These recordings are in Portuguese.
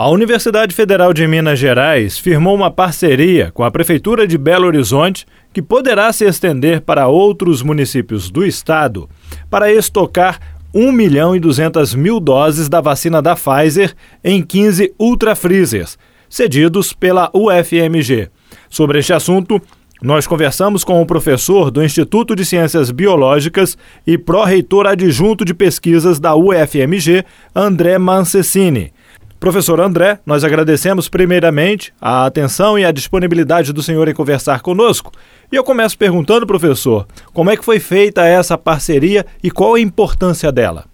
A Universidade Federal de Minas Gerais firmou uma parceria com a Prefeitura de Belo Horizonte que poderá se estender para outros municípios do estado para estocar 1 milhão e 200 mil doses da vacina da Pfizer em 15 ultra freezers, cedidos pela UFMG. Sobre este assunto, nós conversamos com o professor do Instituto de Ciências Biológicas e pró-reitor adjunto de pesquisas da UFMG, André Mancessini. Professor André, nós agradecemos primeiramente a atenção e a disponibilidade do senhor em conversar conosco. E eu começo perguntando, professor, como é que foi feita essa parceria e qual a importância dela?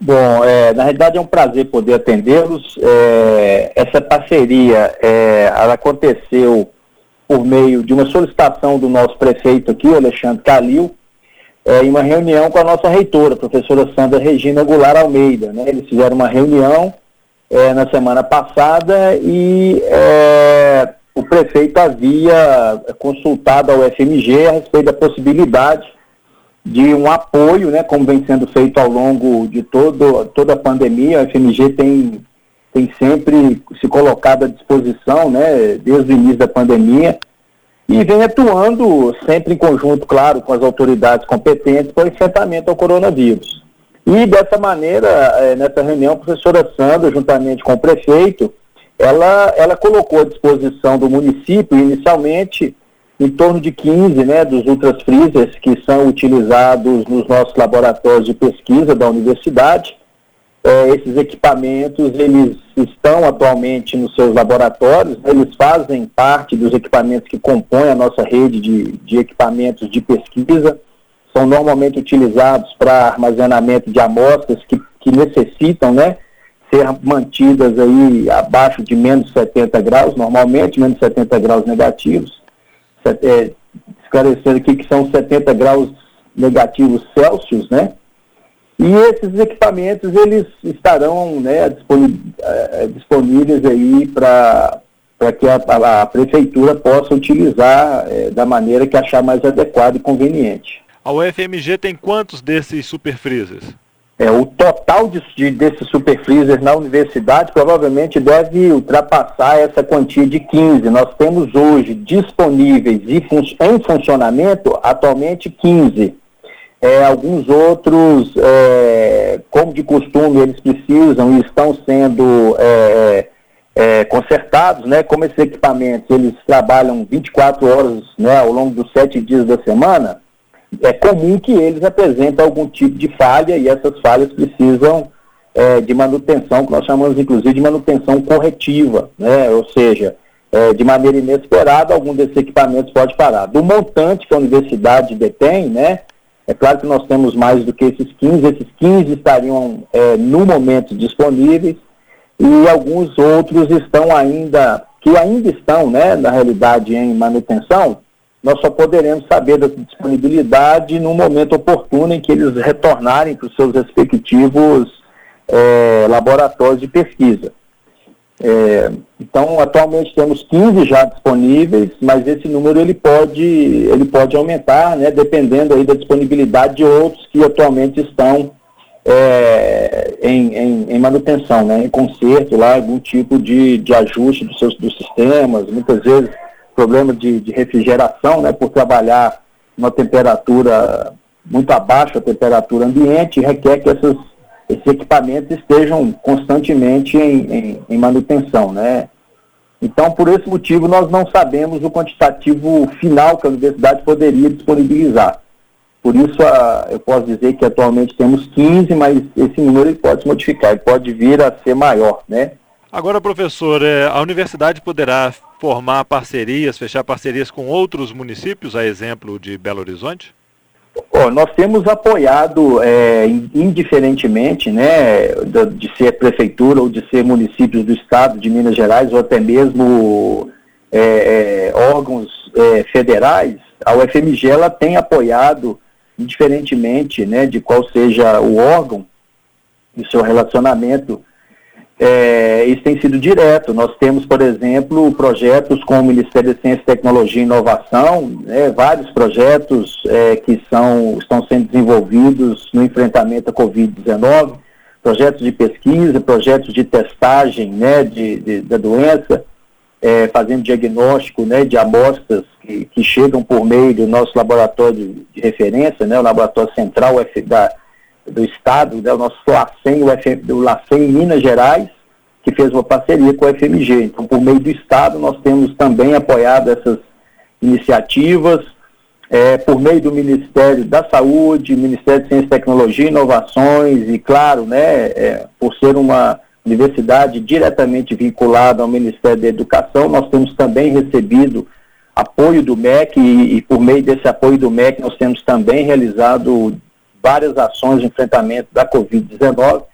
Bom, é, na realidade é um prazer poder atendê-los. É, essa parceria é, ela aconteceu por meio de uma solicitação do nosso prefeito aqui, Alexandre Calil, é, em uma reunião com a nossa reitora, a professora Sandra Regina Goulart Almeida. Né? Eles fizeram uma reunião é, na semana passada e é, o prefeito havia consultado ao FMG a respeito da possibilidade de um apoio, né, como vem sendo feito ao longo de todo, toda a pandemia. O FMG tem, tem sempre se colocado à disposição, né, desde o início da pandemia, e vem atuando sempre em conjunto, claro, com as autoridades competentes para o enfrentamento ao coronavírus. E dessa maneira, é, nessa reunião, a professora Sandra, juntamente com o prefeito, ela, ela colocou à disposição do município, inicialmente, em torno de 15 né, dos ultras freezers que são utilizados nos nossos laboratórios de pesquisa da universidade. É, esses equipamentos, eles estão atualmente nos seus laboratórios, né, eles fazem parte dos equipamentos que compõem a nossa rede de, de equipamentos de pesquisa, são normalmente utilizados para armazenamento de amostras que, que necessitam, né, ser mantidas aí abaixo de menos 70 graus, normalmente menos 70 graus negativos. É, esclarecer aqui que são 70 graus negativos Celsius, né? E esses equipamentos eles estarão né, é, disponíveis aí para que a, a, a, prefeitura possa utilizar é, da maneira que achar mais adequada e conveniente. A UFMG tem quantos desses super freezers? É, o total de, de, desses super freezers na universidade provavelmente deve ultrapassar essa quantia de 15. Nós temos hoje disponíveis e fun em funcionamento atualmente 15. É, alguns outros, é, como de costume, eles precisam e estão sendo é, é, consertados, né? Como esses equipamentos eles trabalham 24 horas né, ao longo dos sete dias da semana, é comum que eles apresentem algum tipo de falha e essas falhas precisam é, de manutenção, que nós chamamos inclusive de manutenção corretiva, né? ou seja, é, de maneira inesperada, algum desses equipamentos pode parar. Do montante que a universidade detém, né? é claro que nós temos mais do que esses 15, esses 15 estariam é, no momento disponíveis e alguns outros estão ainda, que ainda estão, né, na realidade, em manutenção, nós só poderemos saber da disponibilidade no momento oportuno em que eles retornarem para os seus respectivos é, laboratórios de pesquisa. É, então, atualmente temos 15 já disponíveis, mas esse número ele pode, ele pode aumentar, né, dependendo aí da disponibilidade de outros que atualmente estão é, em, em, em, manutenção, né, em conserto, lá, algum tipo de, de ajuste dos seus dos sistemas, muitas vezes problema de, de refrigeração, né, por trabalhar uma temperatura muito abaixo da temperatura ambiente, requer que essas, esses equipamentos estejam constantemente em, em, em manutenção, né? Então, por esse motivo, nós não sabemos o quantitativo final que a universidade poderia disponibilizar. Por isso, a, eu posso dizer que atualmente temos 15, mas esse número pode se modificar, pode vir a ser maior, né? Agora, professor, é, a universidade poderá formar parcerias, fechar parcerias com outros municípios, a exemplo de Belo Horizonte? Oh, nós temos apoiado, é, indiferentemente né, de, ser prefeitura ou de ser municípios do estado de Minas Gerais ou até mesmo é, é, órgãos é, federais, a UFMG ela tem apoiado, indiferentemente né, de qual seja o órgão e seu relacionamento é, isso tem sido direto. Nós temos, por exemplo, projetos com o Ministério da Ciência, Tecnologia e Inovação, né, vários projetos é, que são, estão sendo desenvolvidos no enfrentamento à Covid-19. projetos de pesquisa, projetos de testagem né, de, de da doença, é, fazendo diagnóstico né, de amostras que, que, chegam por meio do nosso laboratório de referência, né, o laboratório central da, do Estado, né, o nosso LACEN, o, F, o LACEN Minas Gerais, que fez uma parceria com o FMG. Então, por meio do Estado, nós temos também apoiado essas iniciativas, é, por meio do Ministério da Saúde, Ministério de Ciência, Tecnologia e Inovações, e claro, né, é, por ser uma universidade diretamente vinculada ao Ministério da Educação, nós temos também recebido apoio do MEC e, e, por meio desse apoio do MEC nós temos também realizado várias ações de enfrentamento da Covid-19.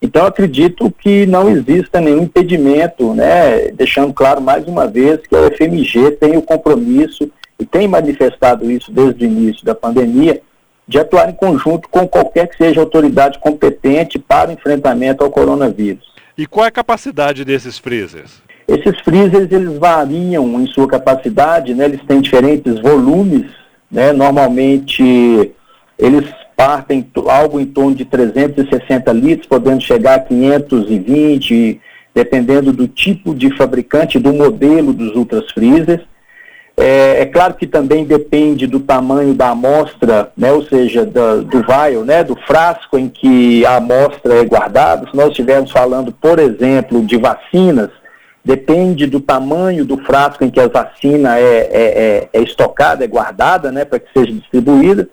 Então acredito que não exista nenhum impedimento, né, deixando claro mais uma vez que a UFMG tem o compromisso e tem manifestado isso desde o início da pandemia, de atuar em conjunto com qualquer que seja a autoridade competente para o enfrentamento ao coronavírus. E qual é a capacidade desses freezers? Esses freezers eles variam em sua capacidade, né? eles têm diferentes volumes, né? normalmente eles partem algo em torno de 360 litros, podendo chegar a 520, dependendo do tipo de fabricante, do modelo dos ultras freezers. É, é, claro que também depende do tamanho da amostra, né, ou seja, da, do vial, né, do frasco em que a amostra é guardada. Se nós estivermos falando, por exemplo, de vacinas, depende do tamanho do frasco em que a vacina é, é, é, é estocada, é guardada, né, para que seja distribuída.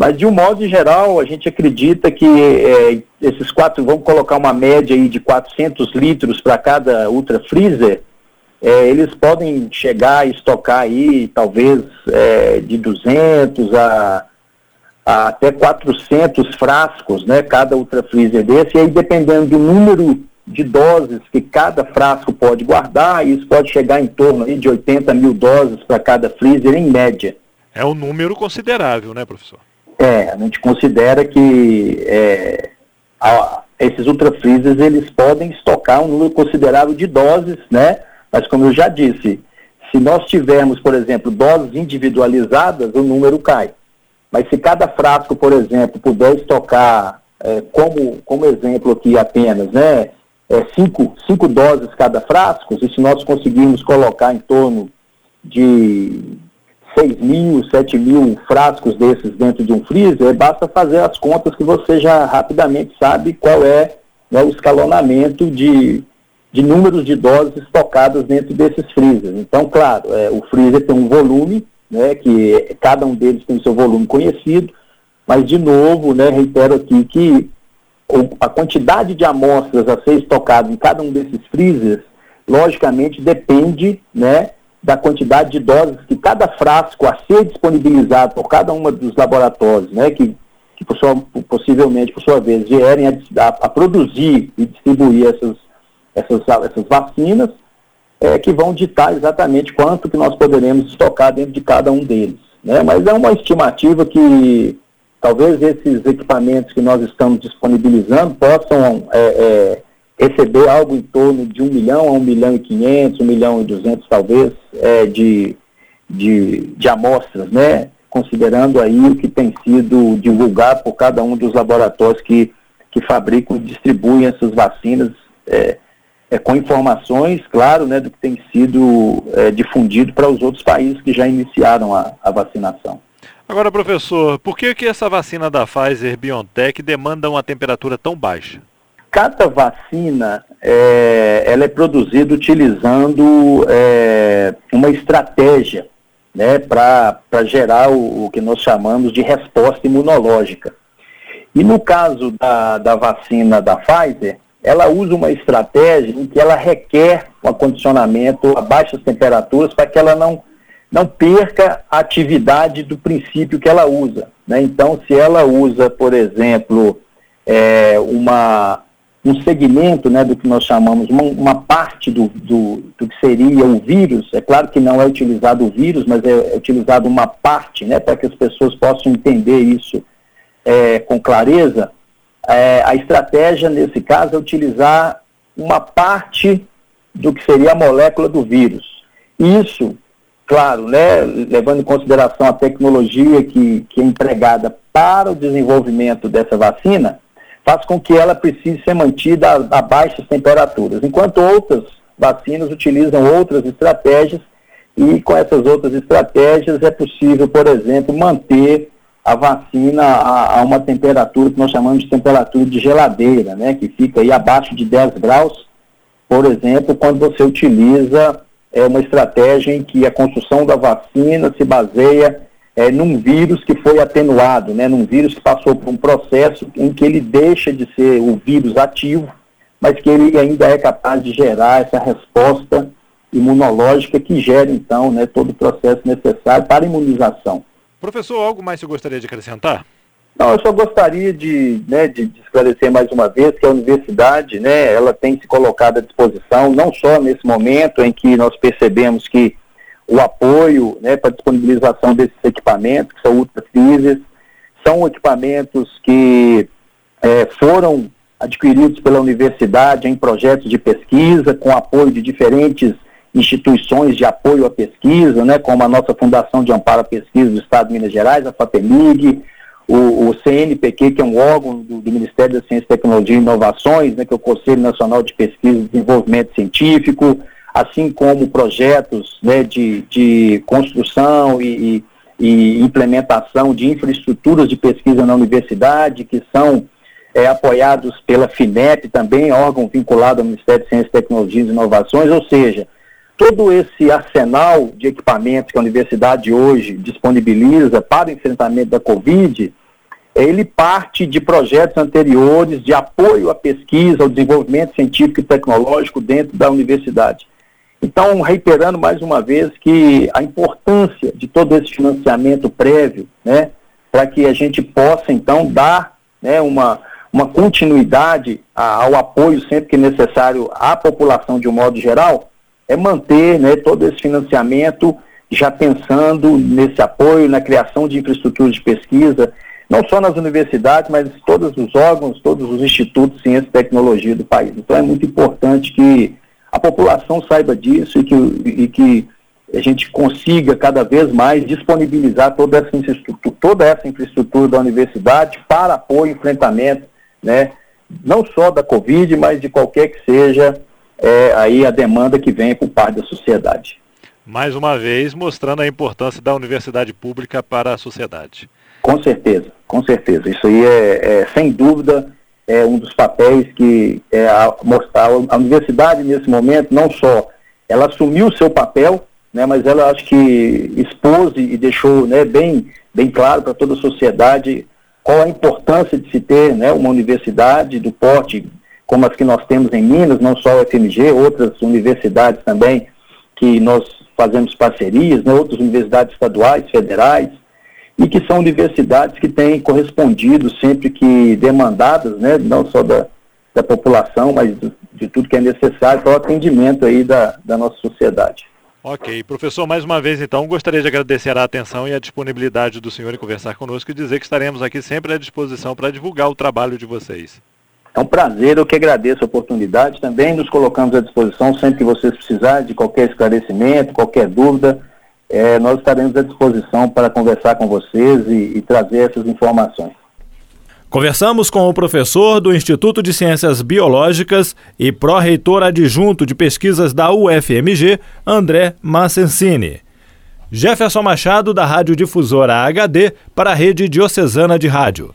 Mas, de um modo geral, a gente acredita que é, esses quatro, vamos colocar uma média aí de 400 litros para cada ultra freezer, é, eles podem chegar e estocar aí talvez é, de 200 a, a, até 400 frascos, né, cada ultra freezer desse, e aí dependendo do número de doses que cada frasco pode guardar, isso pode chegar em torno aí, de 80 mil doses para cada freezer em média. É um número considerável, né, professor? É, a gente considera que é, a, esses ultra freezers eles podem estocar um número considerável de doses, né, mas, como eu já disse, se nós tivermos, por exemplo, doses individualizadas, o número cai. Mas se cada frasco, por exemplo, puder estocar, é, como, como exemplo aqui apenas, né, é, cinco, cinco doses cada frasco, e se nós conseguirmos colocar em torno de 6 mil, 7 mil frascos desses dentro de um freezer, basta fazer as contas que você já rapidamente sabe qual é né, o escalonamento de, de números de doses estocadas dentro desses freezers. Então, claro, é, o freezer tem um volume, né, que cada um deles tem o seu volume conhecido, mas, de novo, né, reitero aqui que a quantidade de amostras a ser estocada em cada um desses freezers, logicamente, depende né, da quantidade de doses que cada frasco a ser disponibilizado por cada um dos laboratórios, né, que, que por sua, possivelmente, por sua vez, vierem a, a, a produzir e distribuir essas essas, essas vacinas, é, que vão ditar exatamente quanto que nós poderemos estocar dentro de cada um deles. Né? Mas é uma estimativa que talvez esses equipamentos que nós estamos disponibilizando possam é, é, receber algo em torno de 1 milhão a 1 milhão e 500, 1 milhão e 200 talvez, é, de, de, de amostras, né? considerando aí o que tem sido divulgado por cada um dos laboratórios que, que fabricam e distribuem essas vacinas é, é, com informações, claro, né, do que tem sido é, difundido para os outros países que já iniciaram a, a, vacinação. Agora, professor, por que, que essa vacina da Pfizer BioNTech demanda uma temperatura tão baixa? Cada vacina é, ela é produzida utilizando é, uma estratégia né, para gerar o, o que nós chamamos de resposta imunológica. E no caso da, da vacina da Pfizer, ela usa uma estratégia em que ela requer um acondicionamento a baixas temperaturas para que ela não, não perca a atividade do princípio que ela usa. Né? Então, se ela usa, por exemplo, é, uma, um segmento né, do que nós chamamos, uma, uma parte do, do, do, que seria o vírus, é claro que não é utilizado o vírus, mas é, é utilizado uma parte, né, para que as pessoas possam entender isso é, com clareza, é, a estratégia, nesse caso, é utilizar uma parte do que seria a molécula do vírus. Isso, claro, né, levando em consideração a tecnologia que, que é empregada para o desenvolvimento dessa vacina, faz com que ela precise ser mantida a, a baixas temperaturas, enquanto outras vacinas utilizam outras estratégias e com essas outras estratégias é possível, por exemplo, manter a vacina a, a, uma temperatura que nós chamamos de temperatura de geladeira, né, que fica aí abaixo de 10 graus, por exemplo, quando você utiliza é, uma estratégia em que a construção da vacina se baseia é, num vírus que foi atenuado, né, num vírus que passou por um processo em que ele deixa de ser o vírus ativo, mas que ele ainda é capaz de gerar essa resposta imunológica que gera, então, né, todo o processo necessário para a imunização. Professor, algo mais você gostaria de acrescentar? Não, eu só gostaria de, né, de, de, esclarecer mais uma vez que a universidade, né, ela tem se colocado à disposição, não só nesse momento em que nós percebemos que o apoio né, para disponibilização desses equipamentos, que são ultra são equipamentos que é, foram adquiridos pela universidade em projetos de pesquisa, com apoio de diferentes instituições de apoio à pesquisa, né, como a nossa Fundação de Amparo à Pesquisa do Estado de Minas Gerais, a FAPEMIG, o, o CNPq, que é um órgão do, do, Ministério da Ciência, Tecnologia e Inovações, né, que é o Conselho Nacional de Pesquisa e Desenvolvimento Científico, assim como projetos né, de, de construção e, e, implementação de infraestruturas de pesquisa na universidade, que são é, apoiados pela FINEP, também órgão vinculado ao Ministério de Ciência, Tecnologia e Inovações, ou seja, todo esse arsenal de equipamentos que a universidade hoje disponibiliza para o enfrentamento da Covid, ele parte de projetos anteriores de apoio à pesquisa, ao desenvolvimento científico e tecnológico dentro da universidade. Então, reiterando mais uma vez que a importância de todo esse financiamento prévio, né, para que a gente possa, então, dar né, uma, uma continuidade ao apoio sempre que necessário à população de um modo geral, é manter né, todo esse financiamento já pensando nesse apoio, na criação de infraestrutura de pesquisa, não só nas universidades, mas todos os órgãos, todos os institutos de ciência e tecnologia do país. Então é muito importante que a população saiba disso e que, e que a gente consiga cada vez mais disponibilizar toda essa infraestrutura, toda essa infraestrutura da universidade para apoio e enfrentamento, né, não só da Covid, mas de qualquer que seja é, aí a demanda que vem por parte da sociedade. Mais uma vez, mostrando a importância da universidade pública para a sociedade. Com certeza, com certeza. Isso aí é, é sem dúvida, é um dos papéis que é a mostrar. A universidade, nesse momento, não só ela assumiu o seu papel, né, mas ela acho que expôs e deixou né, bem, bem claro para toda a sociedade qual a importância de se ter né, uma universidade do porte como as que nós temos em Minas, não só o FMG, outras universidades também que nós fazemos parcerias, né, outras universidades estaduais, federais, e que são universidades que têm correspondido sempre que demandadas, né, não só da, da população, mas de, de tudo que é necessário para o atendimento aí da, da nossa sociedade. Ok. Professor, mais uma vez então, gostaria de agradecer a atenção e a disponibilidade do senhor em conversar conosco e dizer que estaremos aqui sempre à disposição para divulgar o trabalho de vocês. É um prazer, eu que agradeço a oportunidade. Também nos colocamos à disposição sempre que vocês precisarem de qualquer esclarecimento, qualquer dúvida. É, nós estaremos à disposição para conversar com vocês e, e trazer essas informações. Conversamos com o professor do Instituto de Ciências Biológicas e pró-reitor adjunto de pesquisas da UFMG, André Massensini. Jefferson Machado, da Rádio Difusora HD, para a Rede Diocesana de Rádio.